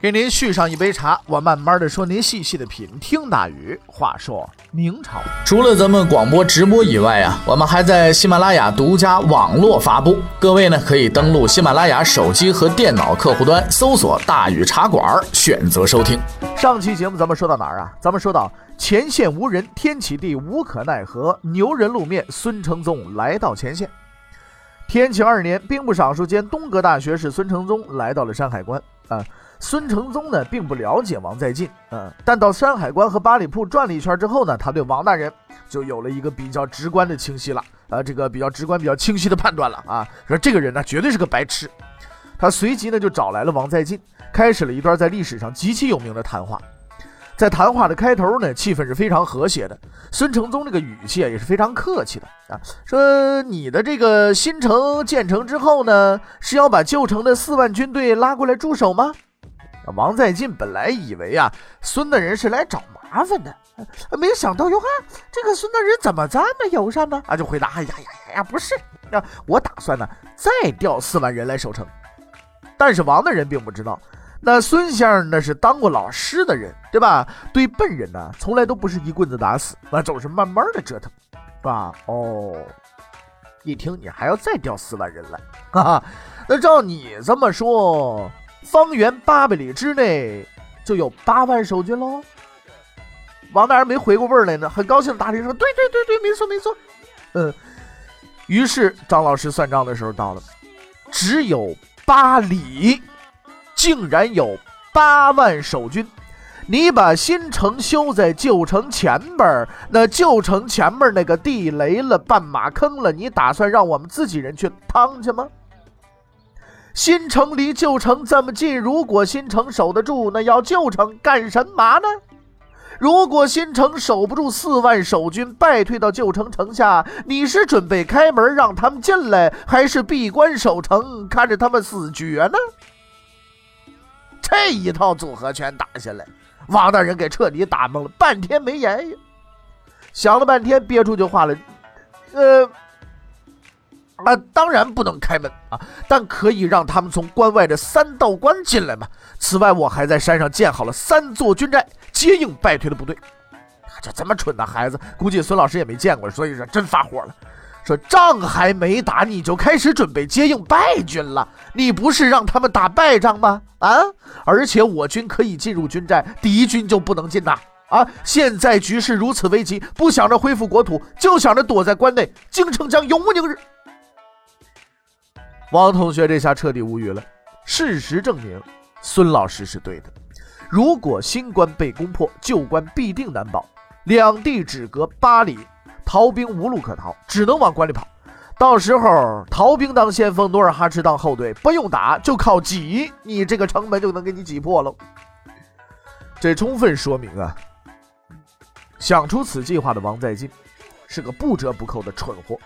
给您续上一杯茶，我慢慢的说，您细细的品。听大禹话说明朝，除了咱们广播直播以外啊，我们还在喜马拉雅独家网络发布。各位呢，可以登录喜马拉雅手机和电脑客户端，搜索“大禹茶馆”，选择收听。上期节目咱们说到哪儿啊？咱们说到前线无人，天启帝无可奈何，牛人露面，孙承宗来到前线。天启二年，兵部尚书兼东阁大学士孙承宗来到了山海关啊。孙承宗呢，并不了解王在晋，嗯，但到山海关和八里铺转了一圈之后呢，他对王大人就有了一个比较直观的清晰了，啊，这个比较直观、比较清晰的判断了啊，说这个人呢，绝对是个白痴。他随即呢，就找来了王在晋，开始了一段在历史上极其有名的谈话。在谈话的开头呢，气氛是非常和谐的，孙承宗这个语气啊，也是非常客气的啊，说你的这个新城建成之后呢，是要把旧城的四万军队拉过来驻守吗？王在晋本来以为啊，孙大人是来找麻烦的，没想到哟哈，这个孙大人怎么这么友善呢？啊，就回答：哎呀呀呀，不是啊，我打算呢再调四万人来守城。但是王大人并不知道，那孙先生那是当过老师的人，对吧？对笨人呢，从来都不是一棍子打死，那总是慢慢的折腾，是吧？哦，一听你还要再调四万人来，哈哈，那照你这么说。方圆八百里之内就有八万守军喽。王大人没回过味儿来呢，很高兴答应说：“对对对对，没错没错。”嗯，于是张老师算账的时候到了，只有八里，竟然有八万守军。你把新城修在旧城前边那旧城前面那个地雷了、绊马坑了，你打算让我们自己人去趟去吗？新城离旧城这么近，如果新城守得住，那要旧城干什么呢？如果新城守不住，四万守军败退到旧城城下，你是准备开门让他们进来，还是闭关守城看着他们死绝呢？这一套组合拳打下来，王大人给彻底打懵了，半天没言语，想了半天憋出句话来，呃。啊，当然不能开门啊，但可以让他们从关外的三道关进来嘛。此外，我还在山上建好了三座军寨，接应败退的部队。就这么蠢的孩子，估计孙老师也没见过，所以说真发火了，说仗还没打，你就开始准备接应败军了？你不是让他们打败仗吗？啊！而且我军可以进入军寨，敌军就不能进呐！啊！现在局势如此危急，不想着恢复国土，就想着躲在关内，京城将永无宁日。王同学这下彻底无语了。事实证明，孙老师是对的。如果新关被攻破，旧关必定难保。两地只隔八里，逃兵无路可逃，只能往关里跑。到时候，逃兵当先锋，努尔哈赤当后队，不用打，就靠挤，你这个城门就能给你挤破了。这充分说明啊，想出此计划的王在晋是个不折不扣的蠢货。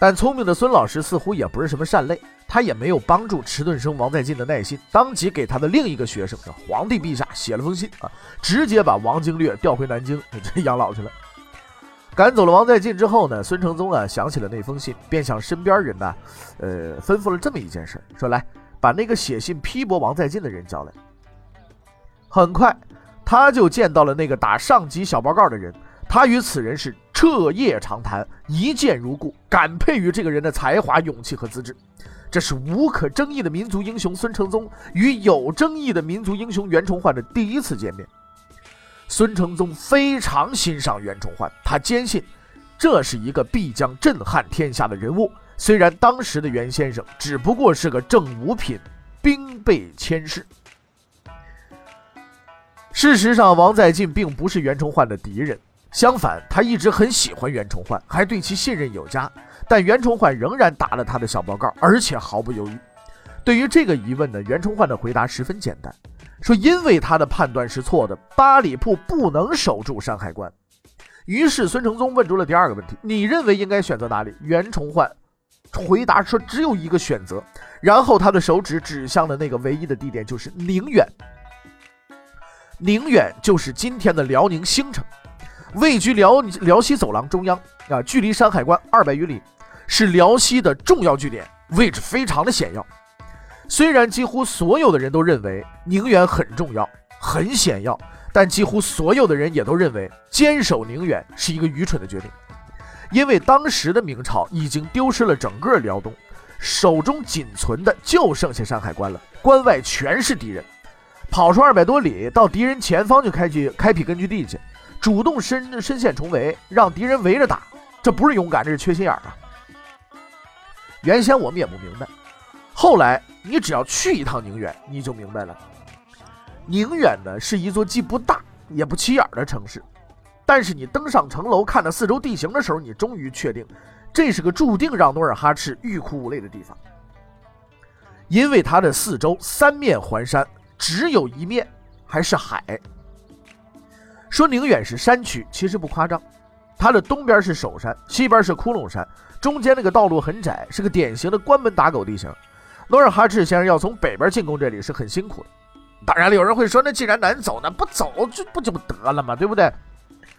但聪明的孙老师似乎也不是什么善类，他也没有帮助迟钝生王在晋的耐心，当即给他的另一个学生叫皇帝陛下写了封信啊，直接把王经略调回南京 养老去了。赶走了王在晋之后呢，孙承宗啊想起了那封信，便向身边人呢，呃，吩咐了这么一件事，说来把那个写信批驳王在晋的人叫来。很快，他就见到了那个打上级小报告的人。他与此人是彻夜长谈，一见如故，感佩于这个人的才华、勇气和资质。这是无可争议的民族英雄孙承宗与有争议的民族英雄袁崇焕的第一次见面。孙承宗非常欣赏袁崇焕，他坚信这是一个必将震撼天下的人物。虽然当时的袁先生只不过是个正五品兵备佥事。事实上，王在晋并不是袁崇焕的敌人。相反，他一直很喜欢袁崇焕，还对其信任有加。但袁崇焕仍然打了他的小报告，而且毫不犹豫。对于这个疑问呢，袁崇焕的回答十分简单，说因为他的判断是错的，八里铺不能守住山海关。于是孙承宗问出了第二个问题：你认为应该选择哪里？袁崇焕回答说只有一个选择，然后他的手指指向了那个唯一的地点，就是宁远。宁远就是今天的辽宁兴城，位居辽辽西走廊中央啊，距离山海关二百余里，是辽西的重要据点，位置非常的险要。虽然几乎所有的人都认为宁远很重要、很险要，但几乎所有的人也都认为坚守宁远是一个愚蠢的决定，因为当时的明朝已经丢失了整个辽东，手中仅存的就剩下山海关了，关外全是敌人。跑出二百多里，到敌人前方就开去开辟根据地去，主动深深陷重围，让敌人围着打，这不是勇敢，这是缺心眼儿啊！原先我们也不明白，后来你只要去一趟宁远，你就明白了。宁远呢是一座既不大也不起眼的城市，但是你登上城楼，看到四周地形的时候，你终于确定，这是个注定让努尔哈赤欲哭无泪的地方，因为它的四周三面环山。只有一面还是海。说宁远是山区，其实不夸张。它的东边是首山，西边是窟窿山，中间那个道路很窄，是个典型的关门打狗地形。努尔哈赤先生要从北边进攻这里是很辛苦的。当然了，有人会说，那既然难走，那不走就不就得了吗？对不对？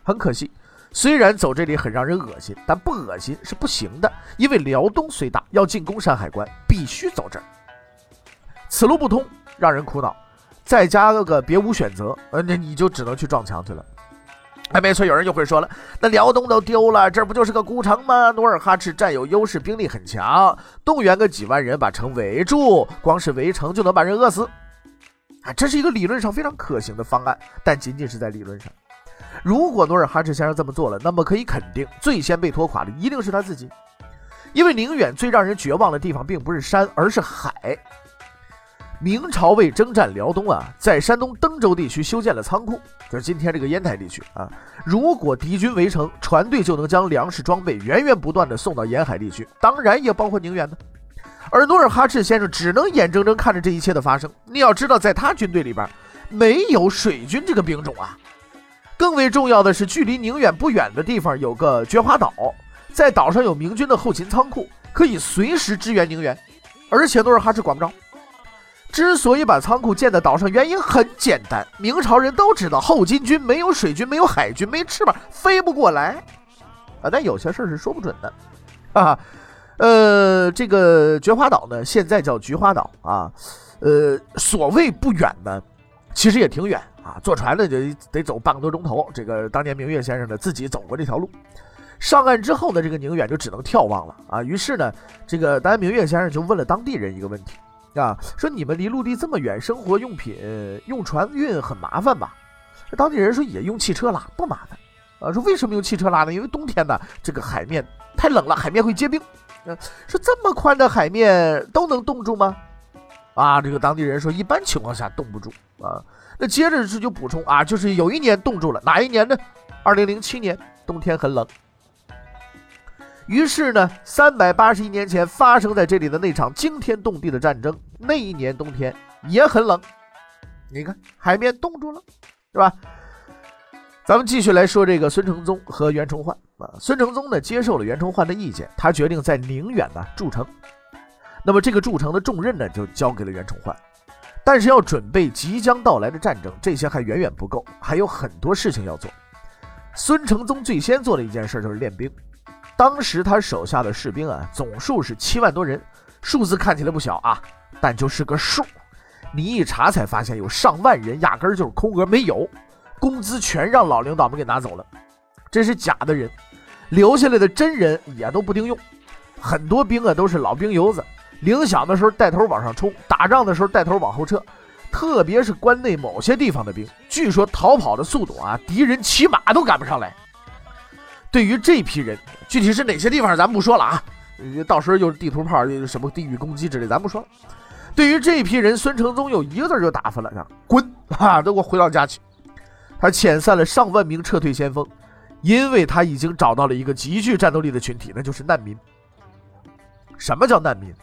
很可惜，虽然走这里很让人恶心，但不恶心是不行的，因为辽东虽大，要进攻山海关必须走这儿。此路不通，让人苦恼。再加个别无选择，呃，那你就只能去撞墙去了。哎，没错，有人就会说了，那辽东都丢了，这不就是个孤城吗？努尔哈赤占有优势，兵力很强，动员个几万人把城围住，光是围城就能把人饿死。啊，这是一个理论上非常可行的方案，但仅仅是在理论上。如果努尔哈赤先生这么做了，那么可以肯定，最先被拖垮的一定是他自己，因为宁远最让人绝望的地方并不是山，而是海。明朝为征战辽东啊，在山东登州地区修建了仓库，就是今天这个烟台地区啊。如果敌军围城，船队就能将粮食装备源源不断的送到沿海地区，当然也包括宁远呢。而努尔哈赤先生只能眼睁睁看着这一切的发生。你要知道，在他军队里边没有水军这个兵种啊。更为重要的是，距离宁远不远的地方有个菊花岛，在岛上有明军的后勤仓库，可以随时支援宁远。而且努尔哈赤管不着。之所以把仓库建在岛上，原因很简单。明朝人都知道，后金军没有水军，没有海军，没翅膀，飞不过来啊。但有些事儿是说不准的 啊。呃，这个菊花岛呢，现在叫菊花岛啊。呃，所谓不远呢，其实也挺远啊。坐船呢就得走半个多钟头。这个当年明月先生呢自己走过这条路。上岸之后呢，这个宁远就只能眺望了啊。于是呢，这个当年明月先生就问了当地人一个问题。啊，说你们离陆地这么远，生活用品用船运很麻烦吧？当地人说也用汽车拉，不麻烦。啊，说为什么用汽车拉呢？因为冬天呢，这个海面太冷了，海面会结冰。啊，说这么宽的海面都能冻住吗？啊，这个当地人说一般情况下冻不住。啊，那接着是就补充啊，就是有一年冻住了，哪一年呢？二零零七年，冬天很冷。于是呢，三百八十一年前发生在这里的那场惊天动地的战争，那一年冬天也很冷。你看，海面冻住了，是吧？咱们继续来说这个孙承宗和袁崇焕啊。孙承宗呢接受了袁崇焕的意见，他决定在宁远呢筑城。那么这个筑城的重任呢就交给了袁崇焕。但是要准备即将到来的战争，这些还远远不够，还有很多事情要做。孙承宗最先做的一件事就是练兵。当时他手下的士兵啊，总数是七万多人，数字看起来不小啊，但就是个数。你一查才发现，有上万人压根儿就是空格，没有工资，全让老领导们给拿走了。这是假的人，留下来的真人也都不顶用。很多兵啊都是老兵油子，领饷的时候带头往上冲，打仗的时候带头往后撤。特别是关内某些地方的兵，据说逃跑的速度啊，敌人骑马都赶不上来。对于这批人，具体是哪些地方，咱不说了啊，到时候又是地图炮，又什么地域攻击之类，咱不说了。对于这批人，孙承宗有一个字就打发了，滚啊，都给我回到家去。他遣散了上万名撤退先锋，因为他已经找到了一个极具战斗力的群体，那就是难民。什么叫难民？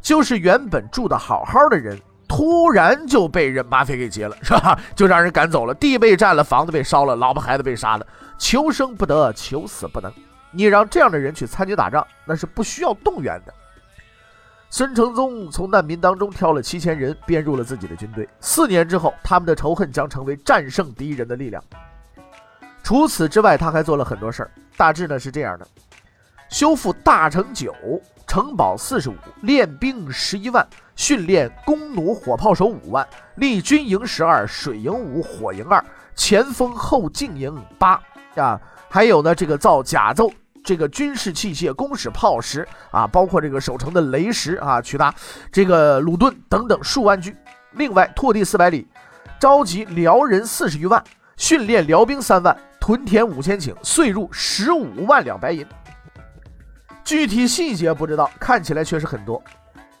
就是原本住的好好的人，突然就被人马匪给劫了，是吧？就让人赶走了，地被占了，房子被烧了，老婆孩子被杀了。求生不得，求死不能。你让这样的人去参军打仗，那是不需要动员的。孙承宗从难民当中挑了七千人，编入了自己的军队。四年之后，他们的仇恨将成为战胜敌人的力量。除此之外，他还做了很多事儿，大致呢是这样的：修复大城九，城堡四十五，练兵十一万，训练弓弩火炮手五万，立军营十二，水营五，火营二，前锋后进营八啊，还有呢，这个造甲胄。这个军事器械、弓矢、炮石啊，包括这个守城的雷石啊、曲达、这个鲁盾等等数万具。另外，拓地四百里，召集辽人四十余万，训练辽兵三万，屯田五千顷，岁入十五万两白银。具体细节不知道，看起来确实很多。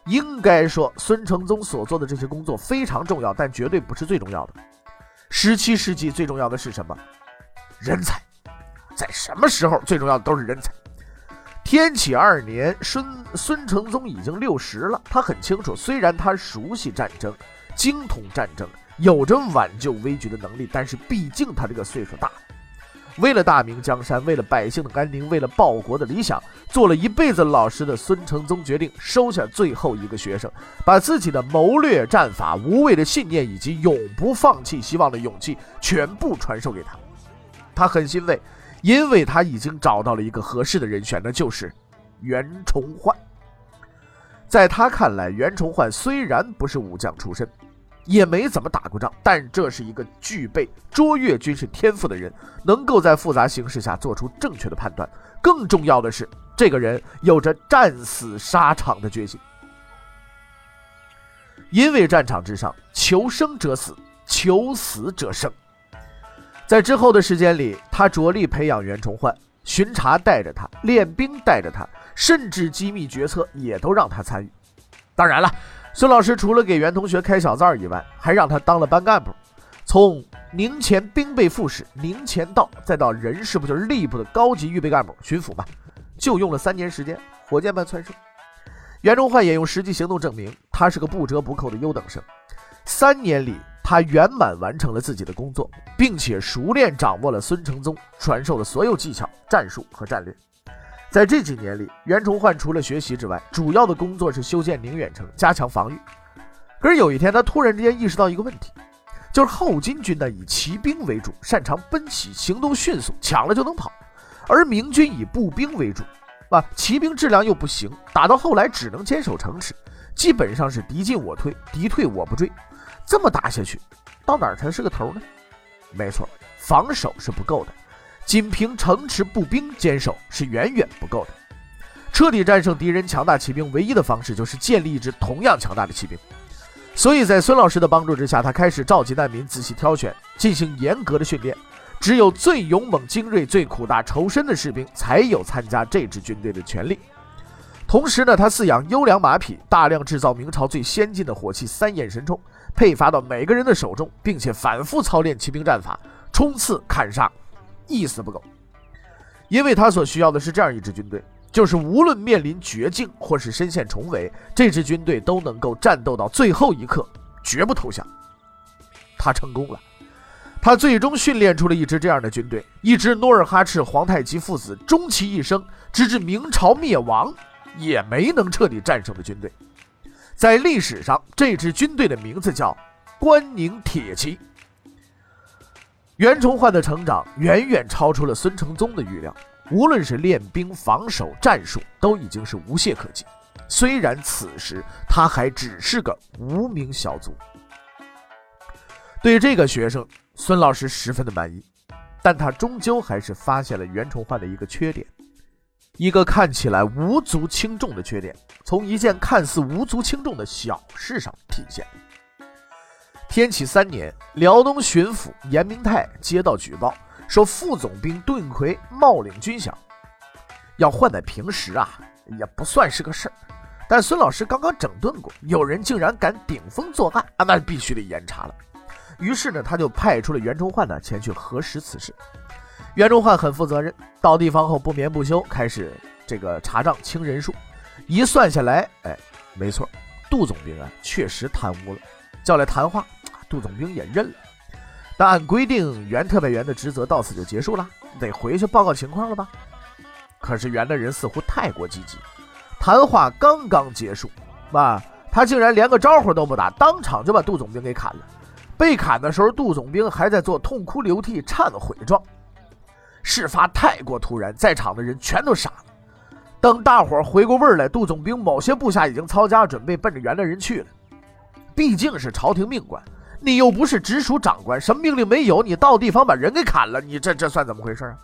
应该说，孙承宗所做的这些工作非常重要，但绝对不是最重要的。十七世纪最重要的是什么？人才。在什么时候最重要的都是人才。天启二年，孙孙承宗已经六十了，他很清楚，虽然他熟悉战争，精通战争，有着挽救危局的能力，但是毕竟他这个岁数大了。为了大明江山，为了百姓的安宁，为了报国的理想，做了一辈子老师的孙承宗决定收下最后一个学生，把自己的谋略、战法、无畏的信念以及永不放弃希望的勇气全部传授给他。他很欣慰。因为他已经找到了一个合适的人选，那就是袁崇焕。在他看来，袁崇焕虽然不是武将出身，也没怎么打过仗，但这是一个具备卓越军事天赋的人，能够在复杂形势下做出正确的判断。更重要的是，这个人有着战死沙场的决心。因为战场之上，求生者死，求死者生。在之后的时间里，他着力培养袁崇焕，巡查带着他，练兵带着他，甚至机密决策也都让他参与。当然了，孙老师除了给袁同学开小灶以外，还让他当了班干部，从宁前兵备副使、宁前道，再到人事部，就是吏部的高级预备干部、巡抚嘛，就用了三年时间，火箭般蹿升。袁崇焕也用实际行动证明，他是个不折不扣的优等生。三年里。他圆满完成了自己的工作，并且熟练掌握了孙承宗传授的所有技巧、战术和战略。在这几年里，袁崇焕除了学习之外，主要的工作是修建宁远城，加强防御。可是有一天，他突然之间意识到一个问题，就是后金军呢以骑兵为主，擅长奔袭，行动迅速，抢了就能跑；而明军以步兵为主，啊，骑兵质量又不行，打到后来只能坚守城池，基本上是敌进我退，敌退我不追。这么打下去，到哪儿才是个头呢？没错，防守是不够的，仅凭城池步兵坚守是远远不够的。彻底战胜敌人强大骑兵，唯一的方式就是建立一支同样强大的骑兵。所以在孙老师的帮助之下，他开始召集难民，仔细挑选，进行严格的训练。只有最勇猛、精锐、最苦大仇深的士兵，才有参加这支军队的权利。同时呢，他饲养优良马匹，大量制造明朝最先进的火器三眼神冲。配发到每个人的手中，并且反复操练骑兵战法，冲刺砍杀，一丝不苟。因为他所需要的是这样一支军队，就是无论面临绝境或是身陷重围，这支军队都能够战斗到最后一刻，绝不投降。他成功了，他最终训练出了一支这样的军队，一支努尔哈赤、皇太极父子终其一生，直至明朝灭亡，也没能彻底战胜的军队。在历史上，这支军队的名字叫关宁铁骑。袁崇焕的成长远远超出了孙承宗的预料，无论是练兵、防守、战术，都已经是无懈可击。虽然此时他还只是个无名小卒。对这个学生，孙老师十分的满意，但他终究还是发现了袁崇焕的一个缺点。一个看起来无足轻重的缺点，从一件看似无足轻重的小事上体现。天启三年，辽东巡抚严明泰接到举报，说副总兵顿奎冒领军饷。要换在平时啊，也不算是个事儿。但孙老师刚刚整顿过，有人竟然敢顶风作案啊，那必须得严查了。于是呢，他就派出了袁崇焕呢前去核实此事。袁崇焕很负责任，到地方后不眠不休，开始这个查账清人数。一算下来，哎，没错，杜总兵啊确实贪污了。叫来谈话，杜总兵也认了。但按规定，袁特派员的职责到此就结束了，得回去报告情况了吧？可是袁大人似乎太过积极，谈话刚刚结束，啊，他竟然连个招呼都不打，当场就把杜总兵给砍了。被砍的时候，杜总兵还在做痛哭流涕、忏悔状。事发太过突然，在场的人全都傻了。等大伙儿回过味儿来，杜总兵某些部下已经操家准备奔着袁来人去了。毕竟是朝廷命官，你又不是直属长官，什么命令没有，你到地方把人给砍了，你这这算怎么回事啊？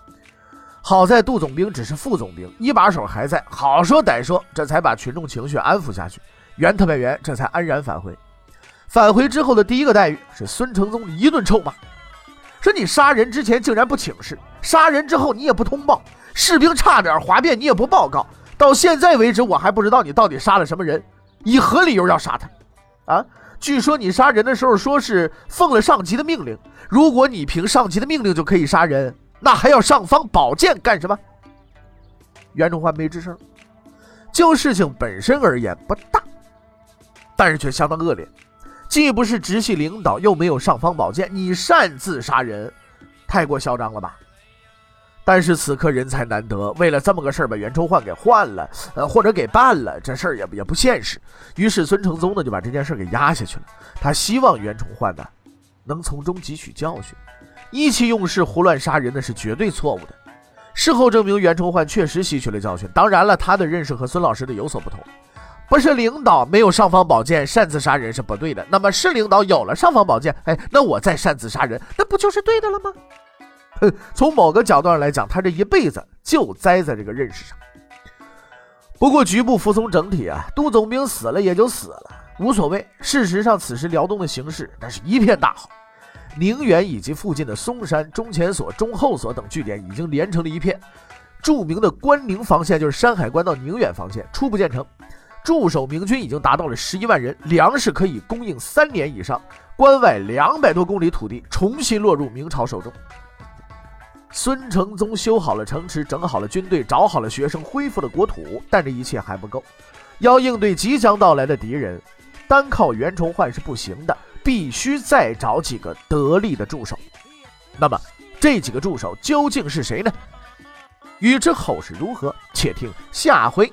好在杜总兵只是副总兵，一把手还在，好说歹说，这才把群众情绪安抚下去。袁特派员这才安然返回。返回之后的第一个待遇是孙承宗一顿臭骂，说你杀人之前竟然不请示，杀人之后你也不通报，士兵差点哗变你也不报告，到现在为止我还不知道你到底杀了什么人，以何理由要杀他？啊？据说你杀人的时候说是奉了上级的命令，如果你凭上级的命令就可以杀人。那还要尚方宝剑干什么？袁崇焕没吱声。就事情本身而言不大，但是却相当恶劣。既不是直系领导，又没有尚方宝剑，你擅自杀人，太过嚣张了吧？但是此刻人才难得，为了这么个事儿把袁崇焕给换了，呃，或者给办了，这事儿也也不现实。于是孙承宗呢就把这件事儿给压下去了。他希望袁崇焕呢能从中汲取教训。意气用事、胡乱杀人那是绝对错误的。事后证明，袁崇焕确实吸取了教训。当然了，他的认识和孙老师的有所不同。不是领导没有尚方宝剑，擅自杀人是不对的。那么是领导有了尚方宝剑，哎，那我再擅自杀人，那不就是对的了吗？哼，从某个角度上来讲，他这一辈子就栽在这个认识上。不过局部服从整体啊，杜总兵死了也就死了，无所谓。事实上，此时辽东的形势那是一片大好。宁远以及附近的松山、中前所、中后所等据点已经连成了一片。著名的关宁防线就是山海关到宁远防线，初步建成，驻守明军已经达到了十一万人，粮食可以供应三年以上。关外两百多公里土地重新落入明朝手中。孙承宗修好了城池，整好了军队，找好了学生，恢复了国土，但这一切还不够，要应对即将到来的敌人，单靠袁崇焕是不行的。必须再找几个得力的助手，那么这几个助手究竟是谁呢？欲知后事如何，且听下回